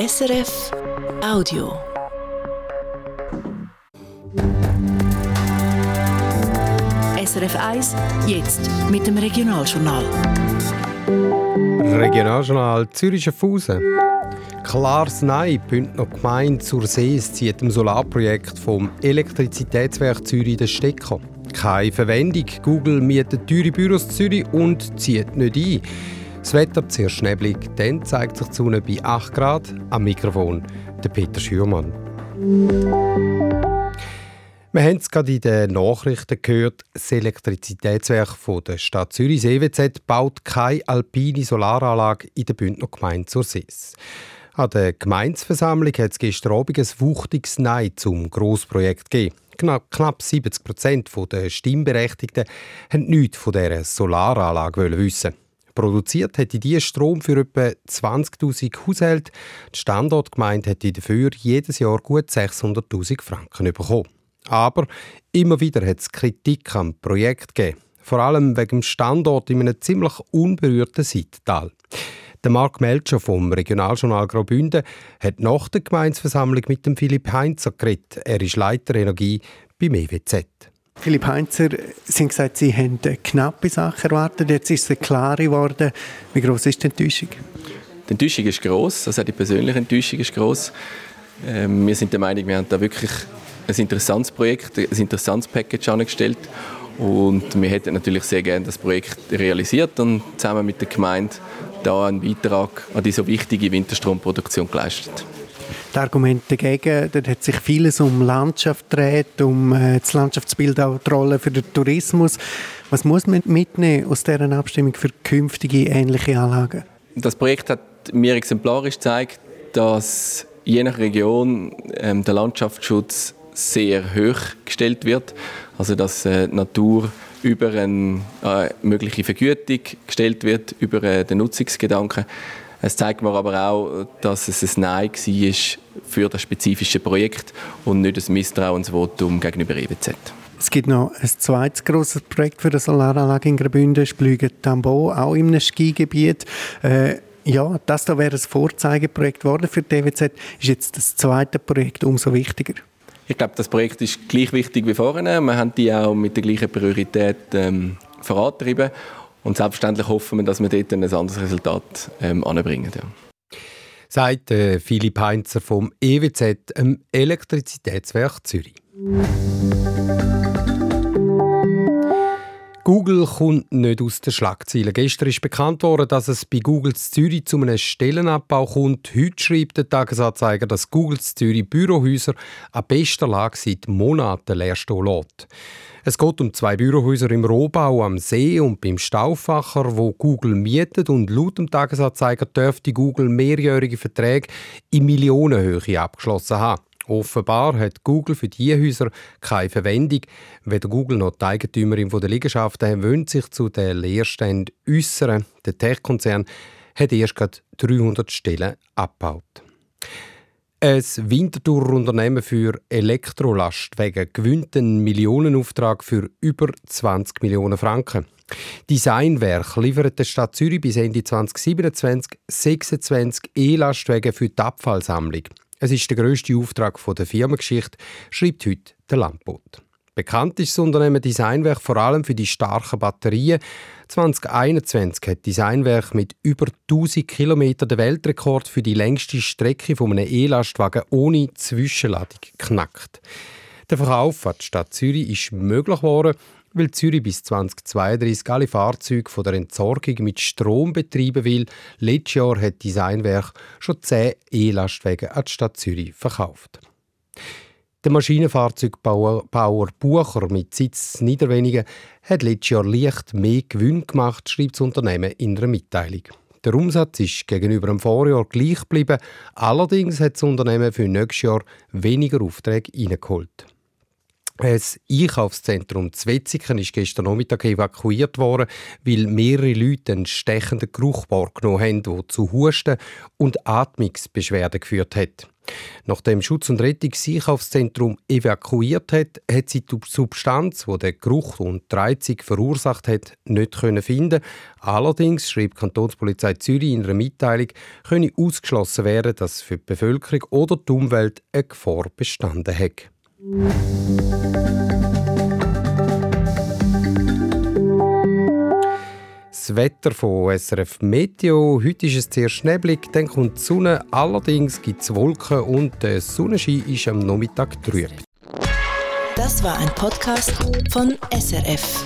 SRF Audio. SRF 1, jetzt mit dem Regionaljournal. Regionaljournal Zürich Schaffhausen. Klares Nein, Bündner Gemeinde zur See zieht dem Solarprojekt vom Elektrizitätswerk Zürich den Stecker. Keine Verwendung. Google mietet teure Büros Zürich und zieht nicht ein. Das Wetter zuerst neblig, dann zeigt sich die Sonne bei 8 Grad. Am Mikrofon der Peter Schürmann. Wir haben es gerade in den Nachrichten gehört, das Elektrizitätswerk von der Stadt Zürich, EWZ, baut keine alpine Solaranlage in der Bündner Gemeinde zur Sees. An der Gemeinsversammlung hat es gestern Abend ein wuchtiges Nein zum Grossprojekt gegeben. Knapp, knapp 70 Prozent der Stimmberechtigten haben nichts von dieser Solaranlage wissen. Produziert hätte die Strom für etwa 20.000 Haushalte. Die Standortgemeinde hätte dafür jedes Jahr gut 600.000 Franken bekommen. Aber immer wieder hat es Kritik am Projekt gegeben. Vor allem wegen dem Standort in einem ziemlich unberührten Seitental. Der Marc Melcher vom Regionaljournal Graubünden hat nach der Gemeinsversammlung mit dem Philipp Heinzer geredet. Er ist Leiter Energie beim EWZ. Philipp Heinzer, Sie haben gesagt, Sie eine knappe Sache erwartet. Jetzt ist es klar geworden. Wie groß ist die Enttäuschung? Die Enttäuschung ist groß, also die persönliche Enttäuschung ist groß. Ähm, wir sind der Meinung, wir haben da wirklich ein interessantes Projekt, ein interessantes Package angestellt und wir hätten natürlich sehr gerne das Projekt realisiert und zusammen mit der Gemeinde da einen Beitrag an die so wichtige Winterstromproduktion geleistet. Die Argumente dagegen, dort hat sich vieles um Landschaft gedreht, um äh, das Landschaftsbild auch die Rolle für den Tourismus. Was muss man mitnehmen aus dieser Abstimmung für künftige ähnliche Anlagen? Das Projekt hat mir exemplarisch gezeigt, dass je nach Region ähm, der Landschaftsschutz sehr hoch gestellt wird. Also dass äh, Natur über eine äh, mögliche Vergütung gestellt wird, über äh, den Nutzungsgedanken. Es zeigt mir aber auch, dass es ein Nein war für das spezifische Projekt und nicht ein Misstrauensvotum gegenüber EWZ. Es gibt noch ein zweites grosses Projekt für eine Solaranlage in Graubünden, Splügen-Tambo, auch einem Skigebiet. Äh, ja, das da wäre ein Vorzeigeprojekt geworden für die EWZ. Ist jetzt das zweite Projekt umso wichtiger? Ich glaube, das Projekt ist gleich wichtig wie vorhin. Wir haben die auch mit der gleichen Priorität ähm, vorantrieben. Und selbstverständlich hoffen wir, dass wir dort ein anderes Resultat ähm, anbringen. Ja. Sagt äh, Philipp Heinzer vom EWZ, dem Elektrizitätswerk Zürich. Google kommt nicht aus den Schlagzeilen. Gestern ist bekannt worden, dass es bei Google Zürich zu einem Stellenabbau kommt. Heute schreibt der Tagesanzeiger, dass Google Zürich Bürohäuser an bester Lage seit Monaten leer stehen lässt. Es geht um zwei Bürohäuser im Rohbau am See und beim Stauffacher, wo Google mietet und laut dem Tagesanzeiger dürfte Google mehrjährige Verträge in Millionenhöhe abgeschlossen haben. Offenbar hat Google für diese Häuser keine Verwendung. Weder Google noch die Eigentümerin der Liegenschaften wollen sich zu den Leerständen äußern. Der Tech-Konzern hat erst gerade 300 Stellen abgebaut. Ein Winterthur-Unternehmen für Elektrolastwagen gewinnt einen Millionenauftrag für über 20 Millionen Franken. Designwerk liefert der Stadt Zürich bis Ende 2027 26 E-Lastwagen für die Abfallsammlung. Es ist der grösste Auftrag der Firmengeschichte, schreibt heute der Landbot. Bekannt ist das Unternehmen Designwerk vor allem für die starken Batterien. 2021 hat Designwerk mit über 1000 km den Weltrekord für die längste Strecke von einem E-Lastwagen ohne Zwischenladung geknackt. Der Verkauf an die Stadt Zürich ist möglich geworden, weil Zürich bis 2032 alle Fahrzeuge von der Entsorgung mit Strom betreiben will. Letztes Jahr hat Designwerk schon 10 E-Lastwagen an die Stadt Zürich verkauft. Der Maschinenfahrzeugbauer Bauer Bucher mit Sitz Niederwenigen hat letztes Jahr leicht mehr Gewinn gemacht, schreibt das Unternehmen in einer Mitteilung. Der Umsatz ist gegenüber dem Vorjahr gleich geblieben, allerdings hat das Unternehmen für nächstes Jahr weniger Aufträge eingeholt. Das Einkaufszentrum Zwetzigen ist gestern Nachmittag evakuiert worden, weil mehrere Leute einen stechenden Geruch wahrgenommen haben, der zu Husten und Atmungsbeschwerden geführt hat. Nachdem Schutz und Rettung sich aufs Zentrum evakuiert hat, hat sie die Substanz, die den Geruch und die Reizung verursacht hat, nicht können finden. Allerdings schrieb die Kantonspolizei Zürich in einer Mitteilung, könne ausgeschlossen werden, dass für die Bevölkerung oder die Umwelt eine Gefahr bestanden hat. Das Wetter von SRF Meteo. Heute ist es sehr neblig, dann kommt die Sonne. Allerdings gibt es Wolken und der Sonnenschein ist am Nachmittag trüb. Das war ein Podcast von SRF.